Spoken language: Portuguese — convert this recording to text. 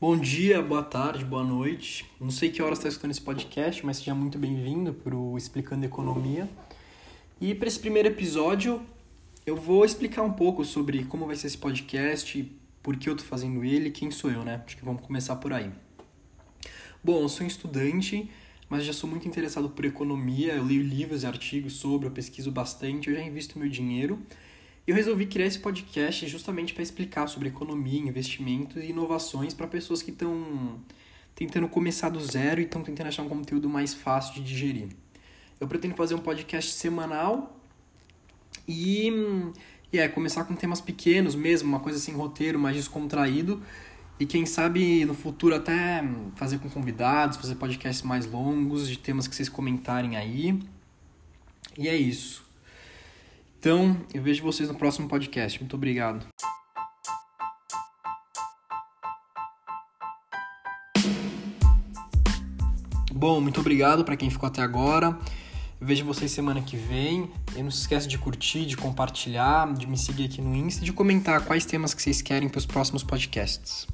Bom dia, boa tarde, boa noite. Não sei que horas está escutando esse podcast, mas seja muito bem-vindo para o Explicando Economia. E para esse primeiro episódio, eu vou explicar um pouco sobre como vai ser esse podcast, por que eu estou fazendo ele, quem sou eu, né? Acho que vamos começar por aí. Bom, eu sou um estudante, mas já sou muito interessado por economia, eu leio livros e artigos sobre, eu pesquiso bastante, eu já invisto meu dinheiro eu resolvi criar esse podcast justamente para explicar sobre economia, investimentos e inovações para pessoas que estão tentando começar do zero e estão tentando achar um conteúdo mais fácil de digerir. Eu pretendo fazer um podcast semanal e, e é, começar com temas pequenos mesmo, uma coisa sem roteiro, mais descontraído. E quem sabe no futuro até fazer com convidados, fazer podcasts mais longos, de temas que vocês comentarem aí. E é isso. Então, eu vejo vocês no próximo podcast. Muito obrigado. Bom, muito obrigado para quem ficou até agora. Eu vejo vocês semana que vem. E não se esqueça de curtir, de compartilhar, de me seguir aqui no Insta e de comentar quais temas que vocês querem para os próximos podcasts.